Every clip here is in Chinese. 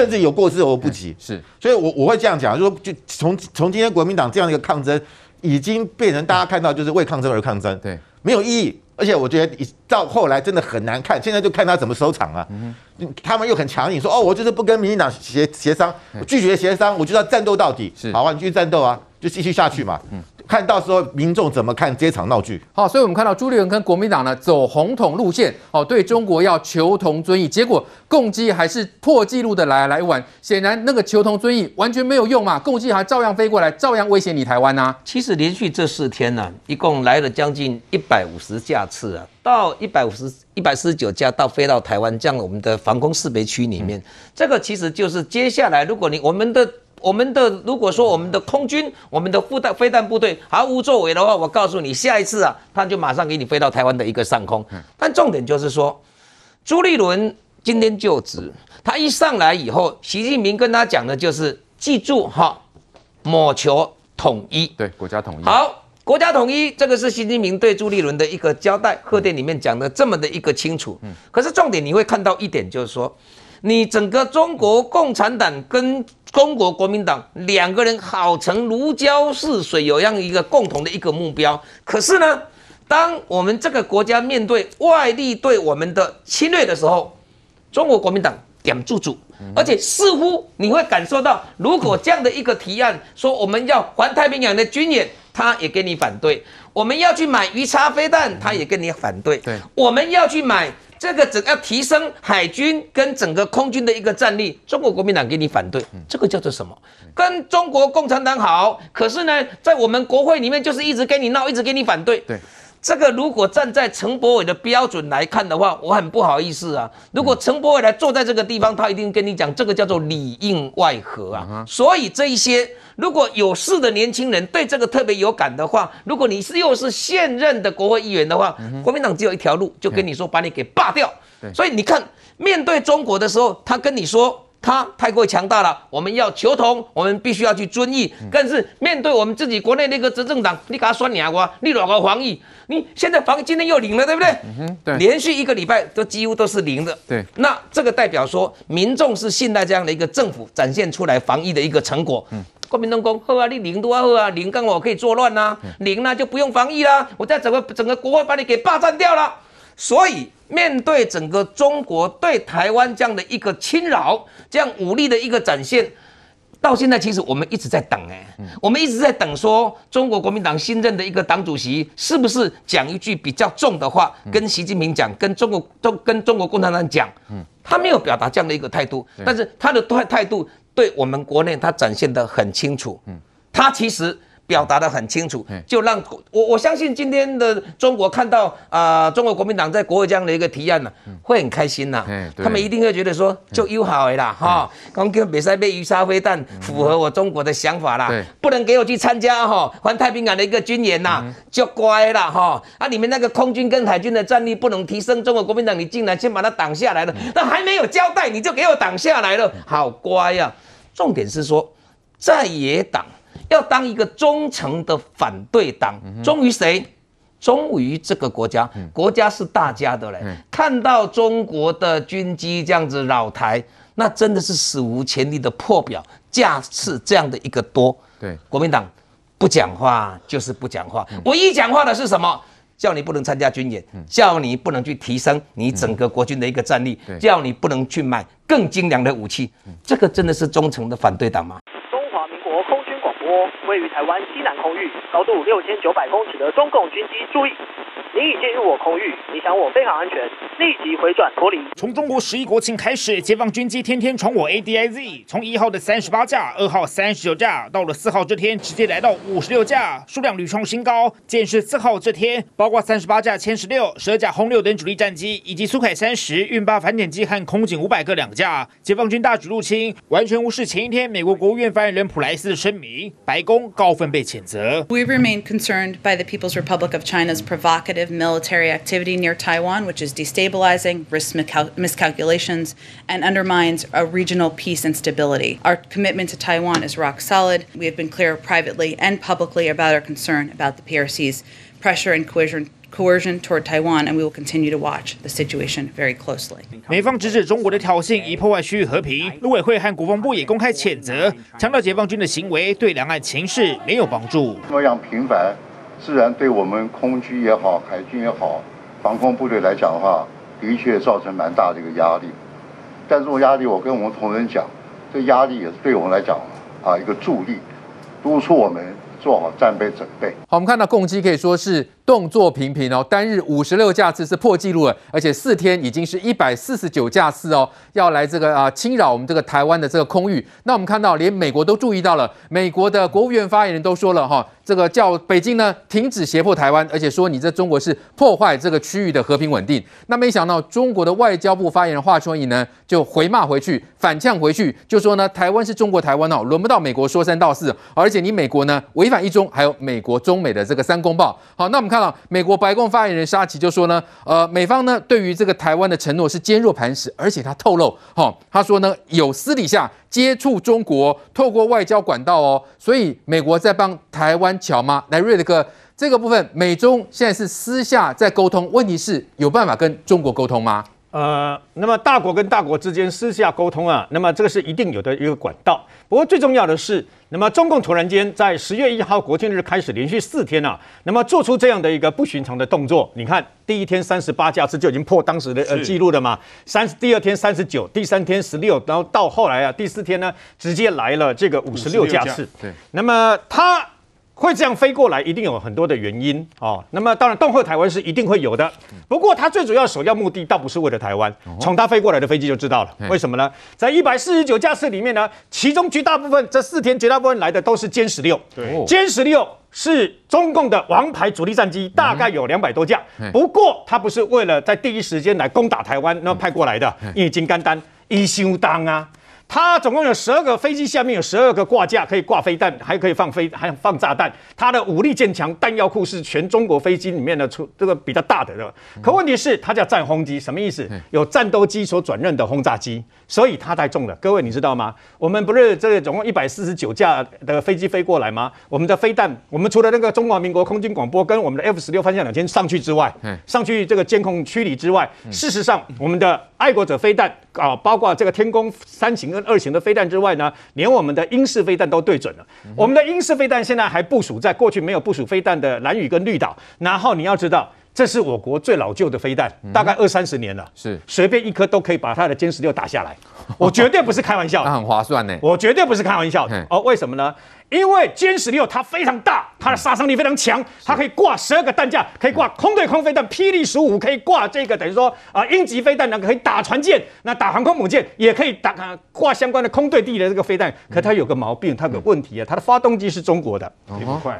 甚至有过之而无不及。是，所以我我会这样讲，就说就从从今天国民党这样的一个抗争，已经变成大家看到就是为抗争而抗争，对，没有意义。而且我觉得到后来真的很难看，现在就看他怎么收场啊。嗯、他们又很强硬说，哦，我就是不跟民进党协协商，我拒绝协商，我就要战斗到底。是，好啊，你继续战斗啊，就继续下去嘛。嗯。看到时候民众怎么看这场闹剧？好，所以我们看到朱立伦跟国民党呢走红统路线，哦，对中国要求同尊异，结果共机还是破纪录的来来晚。显然那个求同尊异完全没有用嘛，共机还照样飞过来，照样威胁你台湾呐、啊。其实连续这四天呢、啊，一共来了将近一百五十架次啊，到一百五十一百四十九架到飞到台湾，这样我们的防空识别区里面，嗯、这个其实就是接下来如果你我们的。我们的如果说我们的空军、我们的飞弹飞弹部队毫无作为的话，我告诉你，下一次啊，他就马上给你飞到台湾的一个上空。但重点就是说，朱立伦今天就职，他一上来以后，习近平跟他讲的就是记住哈，谋求统一，对国家统一。好，国家统一，这个是习近平对朱立伦的一个交代，贺电里面讲的这么的一个清楚。可是重点你会看到一点，就是说。你整个中国共产党跟中国国民党两个人好成如胶似水，有样一个共同的一个目标。可是呢，当我们这个国家面对外力对我们的侵略的时候，中国国民党点住住，而且似乎你会感受到，如果这样的一个提案说我们要环太平洋的军演，他也跟你反对；我们要去买鱼叉飞弹，他也跟你反对。对，我们要去买。这个整要提升海军跟整个空军的一个战力，中国国民党给你反对，这个叫做什么？跟中国共产党好，可是呢，在我们国会里面就是一直跟你闹，一直跟你反对。对。这个如果站在陈柏伟的标准来看的话，我很不好意思啊。如果陈柏伟来坐在这个地方，他一定跟你讲，这个叫做里应外合啊。所以这一些如果有事的年轻人对这个特别有感的话，如果你是又是现任的国会议员的话，国民党只有一条路，就跟你说把你给罢掉。所以你看，面对中国的时候，他跟你说。他太过强大了，我们要求同，我们必须要去遵义。但是面对我们自己国内那个执政党，你给他酸两瓜，你哪个防疫？你现在防疫今天又零了，对不对？对。连续一个礼拜都几乎都是零的。对。那这个代表说，民众是信赖这样的一个政府展现出来防疫的一个成果。嗯。国民党说好啊，你零多好啊，零刚好可以作乱呐，零呢就不用防疫啦，我在整个整个国会把你给霸占掉了。所以面对整个中国对台湾这样的一个侵扰，这样武力的一个展现，到现在其实我们一直在等哎，我们一直在等说中国国民党新任的一个党主席是不是讲一句比较重的话，跟习近平讲，跟中国都跟中国共产党讲，他没有表达这样的一个态度，但是他的态态度对我们国内他展现得很清楚，他其实。表达得很清楚，就让我我相信今天的中国看到啊、呃，中国国民党在国会这样的一个提案呢、啊，会很开心呐、啊。他们一定会觉得说，就友好的啦，哈，刚刚比赛被鱼叉飞弹，符合我中国的想法啦。不能给我去参加哈环太平洋的一个军演呐，就乖了哈。啊，你们那个空军跟海军的战力不能提升，中国国民党你竟然先把它挡下来了，那还没有交代你就给我挡下来了，好乖呀、啊。重点是说，在野党。要当一个忠诚的反对党，忠于谁？忠于这个国家。国家是大家的嘞。看到中国的军机这样子扰台，那真的是史无前例的破表，架次这样的一个多。对，国民党不讲话就是不讲话，唯一讲话的是什么？叫你不能参加军演，叫你不能去提升你整个国军的一个战力，叫你不能去买更精良的武器。这个真的是忠诚的反对党吗？位于台湾西南空域，高度六千九百公尺的中共军机，注意，你已进入我空域，你想我非常安全，立即回转脱离。从中国十一国庆开始，解放军机天天闯我 ADIZ，从一号的三十八架，二号三十九架，到了四号这天直接来到五十六架，数量屡创新高。建设四号这天，包括三十八架歼十六、十二架轰六等主力战机，以及苏凯三十、运八反潜机和空警五百个两架，解放军大举入侵，完全无视前一天美国国务院发言人普莱斯的声明，白宫。高分被谴责。We remain concerned by the People's Republic of China's provocative military activity near Taiwan, which is destabilizing, risks miscalculations, and undermines a regional peace and stability. Our commitment to Taiwan is rock solid. We have been clear privately and publicly about our concern about the PRC's pressure and coercion coercion toward Taiwan, and we will continue to watch the situation very closely. 美方直指中国的挑衅以破坏区域和平，陆委会和国防部也公开谴责，强调解放军的行为对两岸情势没有帮助。这么样频繁，自然对我们空军也好、海军也好、防空部队来讲的话，的确造成蛮大的一个压力。但这种压力，我跟我们同仁讲，这压力也是对我们来讲啊一个助力，督促我们做好战备准备。好，我们看到共机可以说是。动作频频哦，单日五十六架次是破纪录了，而且四天已经是一百四十九架次哦，要来这个啊侵扰我们这个台湾的这个空域。那我们看到，连美国都注意到了，美国的国务院发言人都说了哈，这个叫北京呢停止胁迫台湾，而且说你这中国是破坏这个区域的和平稳定。那没想到中国的外交部发言人华春莹呢就回骂回去，反呛回去，就说呢台湾是中国台湾哦，轮不到美国说三道四，而且你美国呢违反一中，还有美国中美的这个三公报。好，那我们看。美国白宫发言人沙奇就说呢，呃，美方呢对于这个台湾的承诺是坚若磐石，而且他透露，哈、他说呢有私底下接触中国，透过外交管道哦，所以美国在帮台湾桥吗？来，瑞德哥，这个部分美中现在是私下在沟通，问题是有办法跟中国沟通吗？呃，那么大国跟大国之间私下沟通啊，那么这个是一定有的一个管道。不过最重要的是，那么中共突然间在十月一号国庆日开始连续四天啊，那么做出这样的一个不寻常的动作。你看，第一天三十八架次就已经破当时的呃记录了嘛，三十第二天三十九，第三天十六，然后到后来啊第四天呢，直接来了这个五十六架次。对，那么他。会这样飞过来，一定有很多的原因哦。那么当然，恫吓台湾是一定会有的。不过，它最主要首要目的倒不是为了台湾。从它飞过来的飞机就知道了，为什么呢？在一百四十九架次里面呢，其中绝大部分这四天绝大部分来的都是歼十六。对，歼十六是中共的王牌主力战机，大概有两百多架。不过，它不是为了在第一时间来攻打台湾那派过来的，因为金刚丹一修当啊。它总共有十二个飞机，下面有十二个挂架，可以挂飞弹，还可以放飞，还放炸弹。它的武力渐强，弹药库是全中国飞机里面的出这个比较大的，对吧？可问题是，它叫战轰机，什么意思？有战斗机所转任的轰炸机，所以它太重了。各位你知道吗？我们不是这个总共一百四十九架的飞机飞过来吗？我们的飞弹，我们除了那个中华民国空军广播跟我们的 F 十六方向两千上去之外，上去这个监控区里之外，事实上我们的爱国者飞弹啊，包括这个天宫三型跟二型的飞弹之外呢，连我们的英式飞弹都对准了。我们的英式飞弹现在还部署在过去没有部署飞弹的蓝屿跟绿岛。然后你要知道，这是我国最老旧的飞弹，大概二三十年了，是随便一颗都可以把它的歼十六打下来。我绝对不是开玩笑，那很划算呢。我绝对不是开玩笑的哦。为什么呢？因为歼十六它非常大，它的杀伤力非常强，它可以挂十二个弹架，可以挂空对空飞弹，霹雳十五可以挂这个等于说啊鹰击飞弹呢，可以打船舰，那打航空母舰也可以打挂相关的空对地的这个飞弹。可它有个毛病，它有个问题啊，它的发动机是中国的，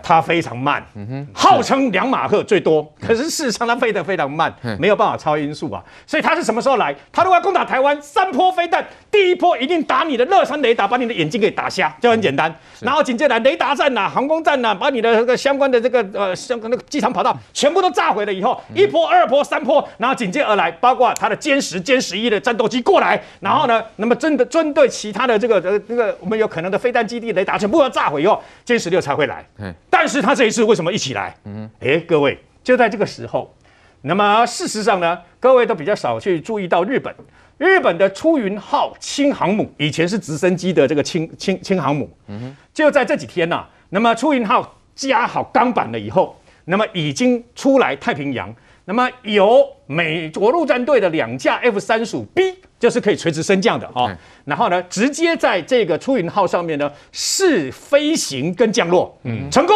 它非常慢，号称两马赫最多，可是事实上它飞得非常慢，没有办法超音速啊。所以它是什么时候来？它如果要攻打台湾，三波飞弹，第一波一定打你的乐山雷达，把你的眼睛给打瞎，就很简单。然后紧。接来雷达站呐、航空站呐，把你的这个相关的这个呃相关的机场跑道全部都炸毁了以后，一波、二波、三波，然后紧接而来，包括它的歼十、歼十一的战斗机过来，然后呢，那么真的针对其他的这个呃这个我们有可能的飞弹基地雷达全部要炸毁以后，歼十六才会来。但是他这一次为什么一起来？嗯，哎，各位就在这个时候，那么事实上呢，各位都比较少去注意到日本。日本的出云号轻航母以前是直升机的这个轻轻轻航母，嗯就在这几天呐、啊，那么出云号加好钢板了以后，那么已经出来太平洋，那么由美国陆战队的两架 F 三十五 B，就是可以垂直升降的啊，然后呢，直接在这个出云号上面呢试飞行跟降落，嗯，成功！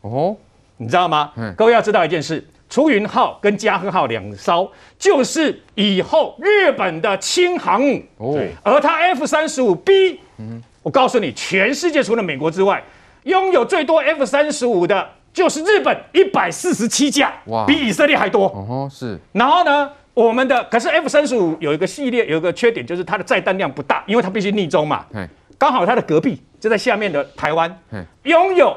哦，你知道吗？嗯。各位要知道一件事。出云号跟加贺号两艘，就是以后日本的轻航母。哦，而它 F 三十五 B，嗯，我告诉你，全世界除了美国之外，拥有最多 F 三十五的，就是日本一百四十七架，哇，比以色列还多。哦，是。然后呢，我们的可是 F 三十五有一个系列，有一个缺点，就是它的载弹量不大，因为它必须逆中嘛。刚好它的隔壁就在下面的台湾，拥有。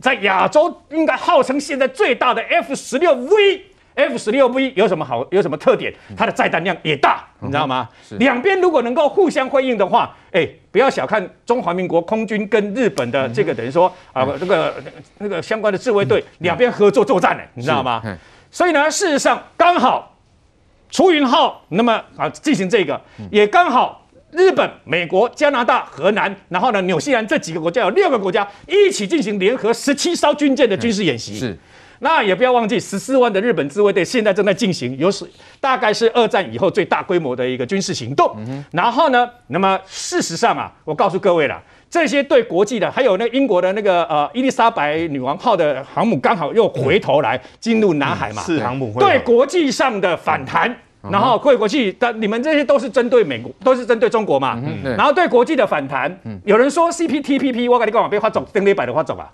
在亚洲应该号称现在最大的 F 十六 V，F 十六 V 有什么好？有什么特点？它的载弹量也大，你知道吗？两边如果能够互相辉映的话，哎，不要小看中华民国空军跟日本的这个等于说啊，这个那个相关的自卫队两边合作作战呢，你知道吗？所以呢，事实上刚好出云号那么啊进行这个，也刚好日本、美国、加拿大、荷兰，然后呢纽西兰这几个国家有六个国家一起进行联合十七艘军舰的军事演习。是。那也不要忘记，十四万的日本自卫队现在正在进行，有史大概是二战以后最大规模的一个军事行动。嗯、然后呢，那么事实上啊，我告诉各位了，这些对国际的，还有那英国的那个呃伊丽莎白女王号的航母，刚好又回头来进入南海嘛，是航母对国际上的反弹。嗯然后过过去的你们这些都是针对美国，都是针对中国嘛。然后对国际的反弹，有人说 CPTPP，我跟你讲，被划走，登一百的划走啊。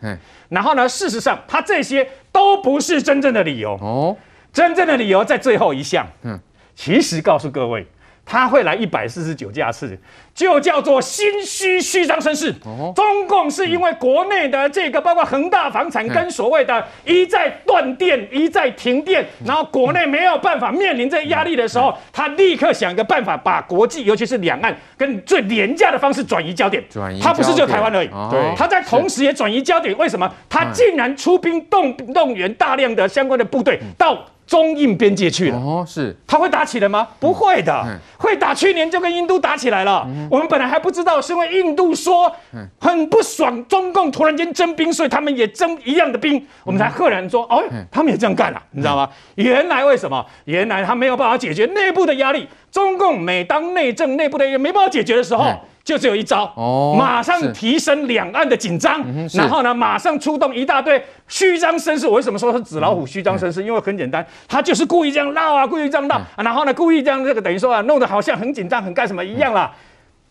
然后呢，事实上，他这些都不是真正的理由。哦，真正的理由在最后一项。嗯，其实告诉各位。他会来一百四十九架次，就叫做心虚虚张声势。中共是因为国内的这个，包括恒大房产跟所谓的一再断电、一再停电，然后国内没有办法面临这压力的时候，他立刻想一个办法，把国际，尤其是两岸，跟最廉价的方式转移焦点。转移，他不是就台湾而已。对，他在同时也转移焦点。为什么？他竟然出兵动动员大量的相关的部队到。中印边界去了哦，是他会打起来吗？不会的，嗯、会打。去年就跟印度打起来了。嗯、我们本来还不知道，是因为印度说很不爽，中共突然间征兵，所以他们也征一样的兵，嗯、我们才赫然说，哦，他们也这样干了，你知道吗？嗯、原来为什么？原来他没有办法解决内部的压力。中共每当内政内部的压力没办法解决的时候。嗯就只有一招，哦，马上提升两岸的紧张，然后呢，马上出动一大堆虚张声势。我为什么说是纸老虎虚张声势？因为很简单，他就是故意这样闹啊，故意这样闹，然后呢，故意这样这个等于说啊，弄得好像很紧张，很干什么一样啦。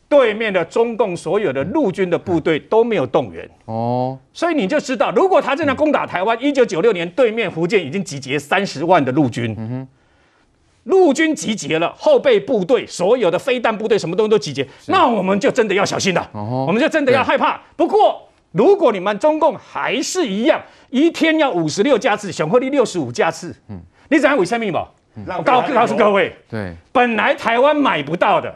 对面的中共所有的陆军的部队都没有动员，哦，所以你就知道，如果他真的攻打台湾，一九九六年对面福建已经集结三十万的陆军，嗯哼。陆军集结了，后备部队所有的飞弹部队什么东西都集结，那我们就真的要小心了，哦、我们就真的要害怕。不过，如果你们中共还是一样，一天要五十六架次，雄鹤力六十五架次，嗯，你怎样为什么吗？我告告诉各位，对，本来台湾买不到的。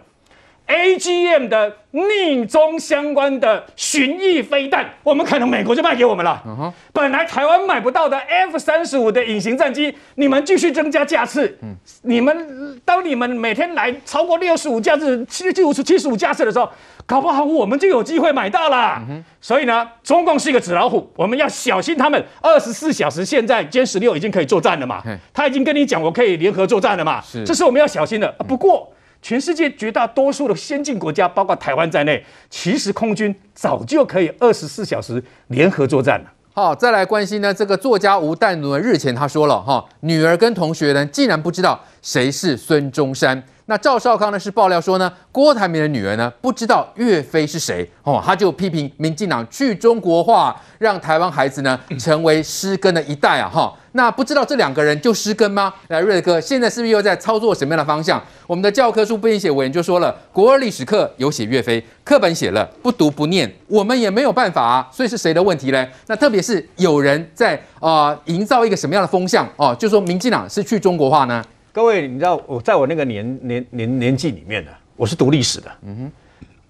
AGM 的逆中相关的巡弋飞弹，我们可能美国就卖给我们了。Uh huh. 本来台湾买不到的 F 三十五的隐形战机，你们继续增加架次。嗯、你们当你们每天来超过六十五架次、七七五十七十五架次的时候，搞不好我们就有机会买到了。Uh huh. 所以呢，中共是一个纸老虎，我们要小心他们。二十四小时，现在歼十六已经可以作战了嘛？Uh. 他已经跟你讲，我可以联合作战了嘛？是，这是我们要小心的。不过。全世界绝大多数的先进国家，包括台湾在内，其实空军早就可以二十四小时联合作战了。好，再来关心呢，这个作家吴淡如日前他说了哈，女儿跟同学呢竟然不知道谁是孙中山。那赵少康呢是爆料说呢，郭台铭的女儿呢不知道岳飞是谁哦，他就批评民进党去中国化，让台湾孩子呢成为失根的一代啊哈。那不知道这两个人就失根吗？来，瑞哥，现在是不是又在操作什么样的方向？我们的教科书不应写委员就说了，国二历史课有写岳飞，课本写了不读不念，我们也没有办法啊。所以是谁的问题呢？那特别是有人在啊、呃、营造一个什么样的风向哦，就说民进党是去中国化呢？各位，你知道我在我那个年年年年纪里面呢，我是读历史的。嗯哼，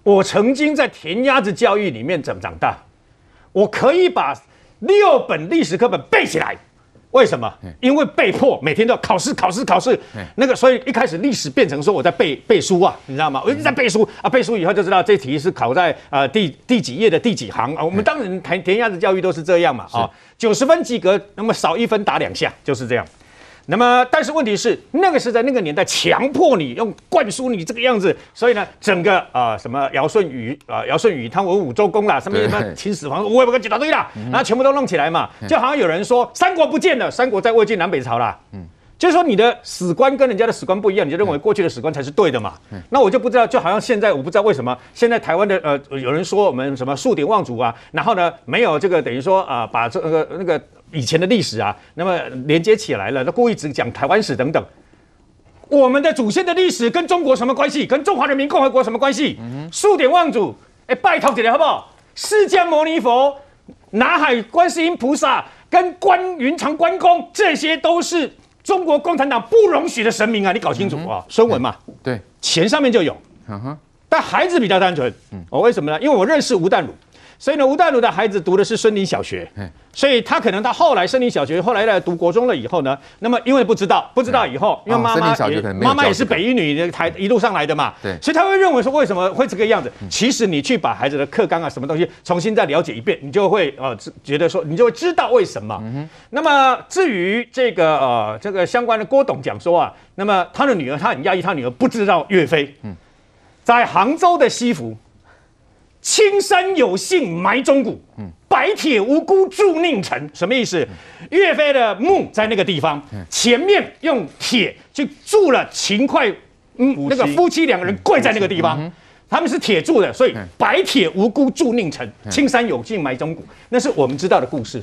我曾经在填鸭子教育里面长长大，我可以把六本历史课本背起来。为什么？因为被迫每天都要考试，考试，考试。那个，所以一开始历史变成说我在背背书啊，你知道吗？我一直在背书啊，背书以后就知道这题是考在呃第第几页的第几行啊。我们当然填填鸭子教育都是这样嘛啊，九十分及格，那么少一分打两下，就是这样。那么，但是问题是，那个是在那个年代强迫你用灌输你这个样子，所以呢，整个啊、呃、什么尧舜禹啊尧舜禹汤文武周公啦，什么什么秦始皇，我也不跟几大堆啦，然后全部都弄起来嘛，就好像有人说三国不见了，三国在魏晋南北朝啦，嗯，就是说你的史观跟人家的史观不一样，你就认为过去的史观才是对的嘛，那我就不知道，就好像现在我不知道为什么现在台湾的呃有人说我们什么数典忘祖啊，然后呢没有这个等于说啊、呃、把这个那个。以前的历史啊，那么连接起来了，那故意只讲台湾史等等。我们的祖先的历史跟中国什么关系？跟中华人民共和国什么关系？数典忘祖，哎，拜托起来好不好？释迦牟尼佛、南海观世音菩萨跟关云长关公，这些都是中国共产党不容许的神明啊！你搞清楚啊，孙文嘛，对，钱上面就有。但孩子比较单纯，哦，为什么呢？因为我认识吴淡如。所以呢，吴淡如的孩子读的是森林小学，所以他可能到后来森林小学，后来来读国中了以后呢，那么因为不知道，不知道以后，因为妈妈也妈妈也是北一女的台一路上来的嘛，对，所以他会认为说为什么会这个样子？其实你去把孩子的课纲啊什么东西重新再了解一遍，你就会呃觉得说，你就会知道为什么。那么至于这个呃这个相关的郭董讲说啊，那么他的女儿他很讶异，他女儿不知道岳飞，在杭州的西湖。青山有幸埋忠骨，白铁无辜铸佞臣。什么意思？岳飞的墓在那个地方，前面用铁去铸了秦桧，嗯，那个夫妻两个人跪在那个地方，他们是铁铸的，所以白铁无辜铸佞臣，青山有幸埋忠骨，那是我们知道的故事。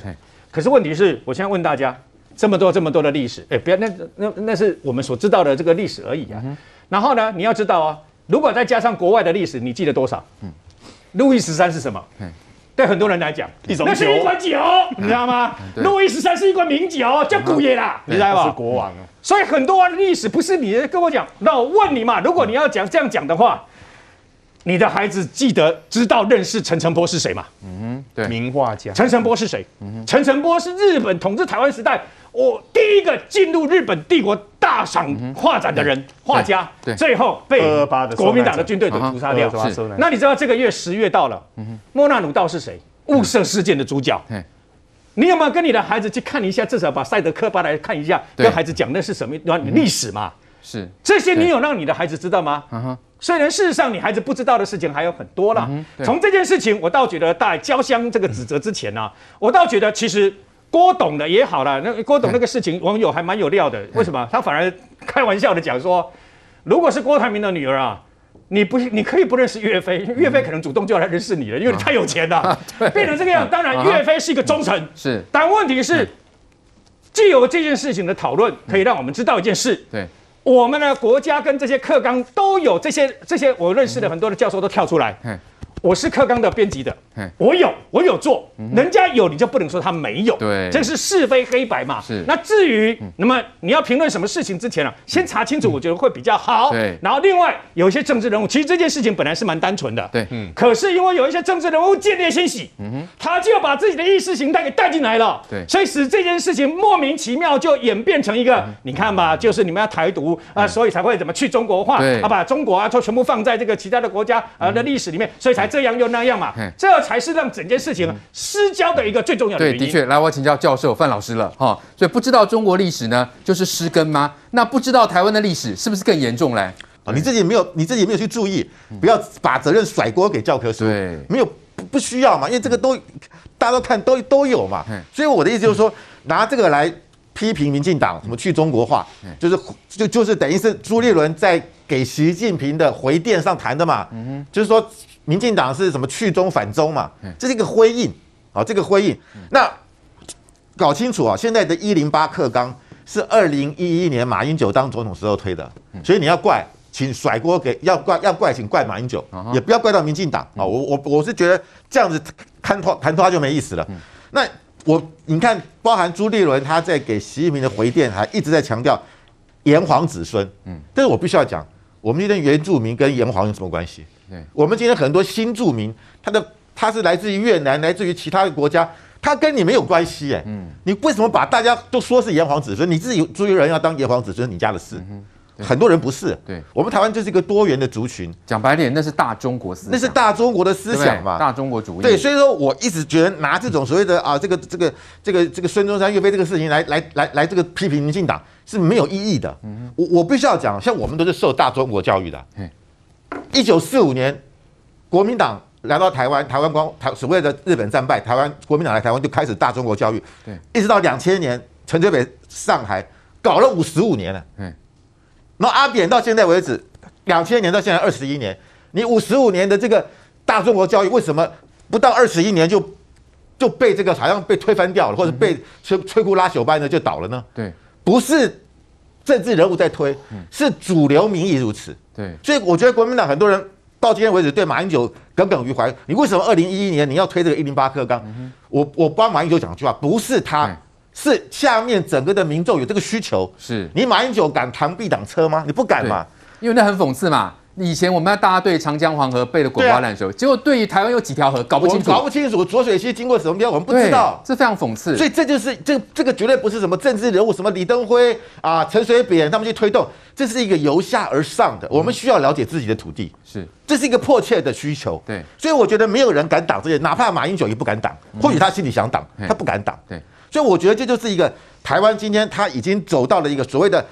可是问题是，我现在问大家，这么多这么多的历史，哎，不要，那那那是我们所知道的这个历史而已啊。然后呢，你要知道啊，如果再加上国外的历史，你记得多少？路易十三是什么？对很多人来讲，一种那是一款酒，你知道吗？路易十三是一款名酒，叫古爷啦，你知道吗？是国王。所以很多历史不是你跟我讲，那我问你嘛，如果你要讲这样讲的话，你的孩子记得知道认识陈澄波是谁吗？嗯，对，名画家。陈澄波是谁？陈澄波是日本统治台湾时代。我第一个进入日本帝国大赏画展的人，画家，最后被国民党的军队给屠杀掉。那你知道这个月十月到了，莫那鲁道是谁？雾社事件的主角。你有没有跟你的孩子去看一下？至少把赛德克巴莱看一下，跟孩子讲那是什么历史嘛？是这些，你有让你的孩子知道吗？虽然事实上你孩子不知道的事情还有很多啦。从这件事情，我倒觉得在交相这个指责之前呢，我倒觉得其实。郭董的也好了，那郭董那个事情，网友还蛮有料的。为什么？他反而开玩笑的讲说，如果是郭台铭的女儿啊，你不，你可以不认识岳飞，岳飞可能主动就要来认识你了，因为你太有钱了，变成这个样。当然，岳飞是一个忠臣，是。但问题是，既有这件事情的讨论，可以让我们知道一件事。对，我们的国家跟这些课纲都有这些这些，我认识的很多的教授都跳出来。我是克刚的编辑的，我有我有做，人家有你就不能说他没有，对，这是是非黑白嘛。是。那至于那么你要评论什么事情之前啊，先查清楚，我觉得会比较好。对。然后另外有一些政治人物，其实这件事情本来是蛮单纯的，对，嗯。可是因为有一些政治人物见猎先喜，嗯哼，他就要把自己的意识形态给带进来了，对，所以使这件事情莫名其妙就演变成一个，你看吧，就是你们要台独啊，所以才会怎么去中国化，啊，把中国啊就全部放在这个其他的国家啊的历史里面，所以才。这样又那样嘛，这才是让整件事情失焦的一个最重要的原因。对，的确，来，我请教教授范老师了哈。所以不知道中国历史呢，就是失根吗？那不知道台湾的历史是不是更严重嘞？啊，你自己没有，你自己没有去注意，不要把责任甩锅给教科书。对，没有不不需要嘛，因为这个都大家都看都都有嘛。所以我的意思就是说，拿这个来批评民进党什么去中国化，就是就就是等于是朱立伦在给习近平的回电上谈的嘛。嗯，就是说。民进党是什么去中反中嘛？这是一个灰印，好，这个灰印。那搞清楚啊，现在的一零八克纲是二零一一年马英九当总统时候推的，所以你要怪，请甩锅给要怪要怪，请怪马英九，也不要怪到民进党啊。我我我是觉得这样子谈拖谈拖就没意思了。那我你看，包含朱立伦他在给习近平的回电，还一直在强调炎黄子孙。嗯，但是我必须要讲，我们今天原住民跟炎黄有什么关系？我们今天很多新住民，他的他是来自于越南，来自于其他的国家，他跟你没有关系哎。嗯，你为什么把大家都说是炎黄子孙？你自己朱立伦要当炎黄子孙，你家的事。很多人不是。对，我们台湾就是一个多元的族群。讲白点，那是大中国思想，那是大中国的思想嘛？大中国主义。对，所以说我一直觉得拿这种所谓的啊，这个这个这个这个孙中山岳飞这个事情来来来来这个批评民进党是没有意义的。嗯，我我必须要讲，像我们都是受大中国教育的。一九四五年，国民党来到台湾，台湾光台所谓的日本战败，台湾国民党来台湾就开始大中国教育。对，一直到两千年陈水扁上台，搞了五十五年了。嗯，然后阿扁到现在为止，两千年到现在二十一年，你五十五年的这个大中国教育，为什么不到二十一年就就被这个好像被推翻掉了，或者被摧摧枯拉朽般的就倒了呢？对，不是政治人物在推，是主流民意如此。对，所以我觉得国民党很多人到今天为止对马英九耿耿于怀。你为什么二零一一年你要推这个一零八克纲？我我帮马英九讲句话，不是他，是下面整个的民众有这个需求。是你马英九敢螳臂挡车吗？你不敢嘛？因为那很讽刺嘛。以前我们要大家对长江黄河背的滚瓜烂熟，结果对于台湾有几条河搞不清楚，搞不清楚浊水溪经过什么边，我们不知道，这非常讽刺。所以这就是这这个绝对不是什么政治人物，什么李登辉啊、陈水扁他们去推动，这是一个由下而上的。我们需要了解自己的土地，是这是一个迫切的需求。对，所以我觉得没有人敢挡这些，哪怕马英九也不敢挡，或许他心里想挡，他不敢挡。对，所以我觉得这就是一个台湾今天他已经走到了一个所谓的。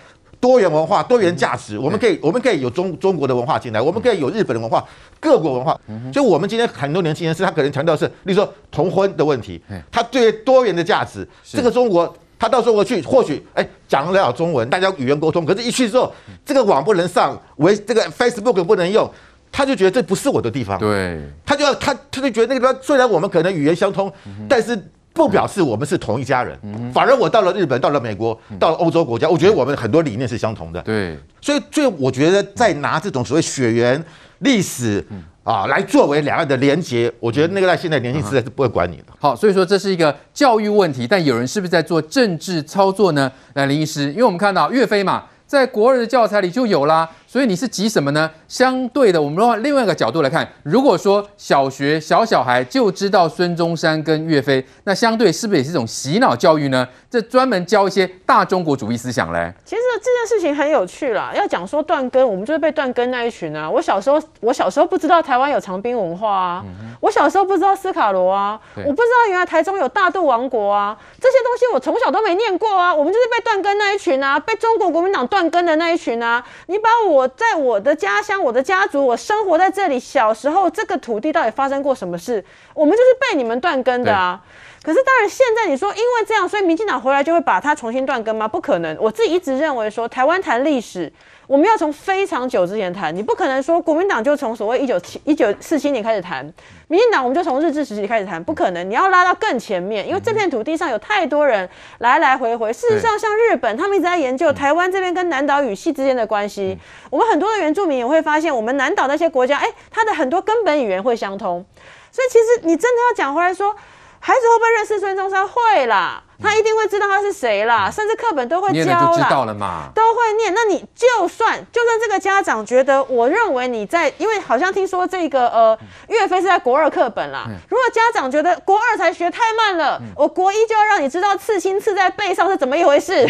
多元文化、多元价值，我们可以，我们可以有中中国的文化进来，我们可以有日本的文化，各国文化。所以，我们今天很多年轻人是他可能强调是，例如说同婚的问题，他对多元的价值，这个中国，他到中国去，或许哎讲得了中文，大家语言沟通，可是一去之后，这个网不能上，为这个 Facebook 不能用，他就觉得这不是我的地方，对，他就要他他就觉得那个地方虽然我们可能语言相通，但是。不表示我们是同一家人，反而我到了日本，到了美国，到了欧洲国家，我觉得我们很多理念是相同的。对，所以，所以我觉得在拿这种所谓血缘历史啊来作为两岸的连结，我觉得那个在现在年轻时代是不会管你的。好，所以说这是一个教育问题，但有人是不是在做政治操作呢？来，林医师，因为我们看到岳飞嘛，在国二的教材里就有啦。所以你是急什么呢？相对的，我们用另外一个角度来看，如果说小学小小孩就知道孙中山跟岳飞，那相对是不是也是一种洗脑教育呢？这专门教一些大中国主义思想嘞。其实这件事情很有趣啦。要讲说断根，我们就是被断根那一群啊。我小时候，我小时候不知道台湾有长滨文化啊。嗯、我小时候不知道斯卡罗啊。我不知道原来台中有大肚王国啊。这些东西我从小都没念过啊。我们就是被断根那一群啊，被中国国民党断根的那一群啊。你把我。在我的家乡，我的家族，我生活在这里。小时候，这个土地到底发生过什么事？我们就是被你们断根的啊！可是，当然，现在你说因为这样，所以民进党回来就会把它重新断根吗？不可能。我自己一直认为说，台湾谈历史。我们要从非常久之前谈，你不可能说国民党就从所谓一九七一九四七年开始谈，民进党我们就从日治时期开始谈，不可能，你要拉到更前面，因为这片土地上有太多人来来回回。事实上，像日本，他们一直在研究台湾这边跟南岛语系之间的关系。我们很多的原住民也会发现，我们南岛那些国家，哎，它的很多根本语言会相通。所以，其实你真的要讲回来说。孩子会不会认识孙中山？会啦，他一定会知道他是谁啦，甚至课本都会教啦。知道了嘛，都会念。那你就算就算这个家长觉得，我认为你在，因为好像听说这个呃岳飞是在国二课本啦。如果家长觉得国二才学太慢了，我国一就要让你知道刺青刺在背上是怎么一回事，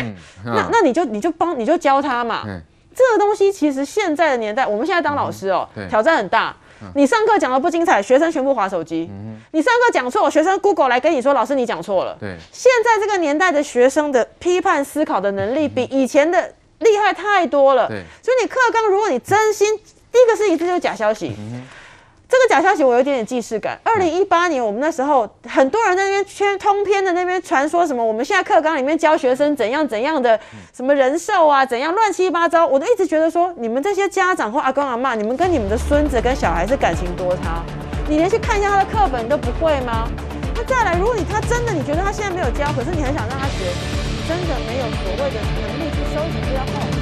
那那你就你就帮你就教他嘛。这个东西其实现在的年代，我们现在当老师哦，挑战很大。你上课讲的不精彩，学生全部划手机。嗯、你上课讲错，学生 Google 来跟你说，老师你讲错了。对，现在这个年代的学生的批判思考的能力比以前的厉害太多了。对，所以你课纲，如果你真心，第一个是一次就是假消息。嗯这个假消息我有点点既视感。二零一八年，我们那时候很多人在那边圈通篇的那边传说什么，我们现在课纲里面教学生怎样怎样的，什么人兽啊，怎样乱七八糟，我都一直觉得说，你们这些家长或阿公阿妈，你们跟你们的孙子跟小孩是感情多差，你连去看一下他的课本你都不会吗？那再来，如果你他真的你觉得他现在没有教，可是你很想让他学，你真的没有所谓的能力去收集资料。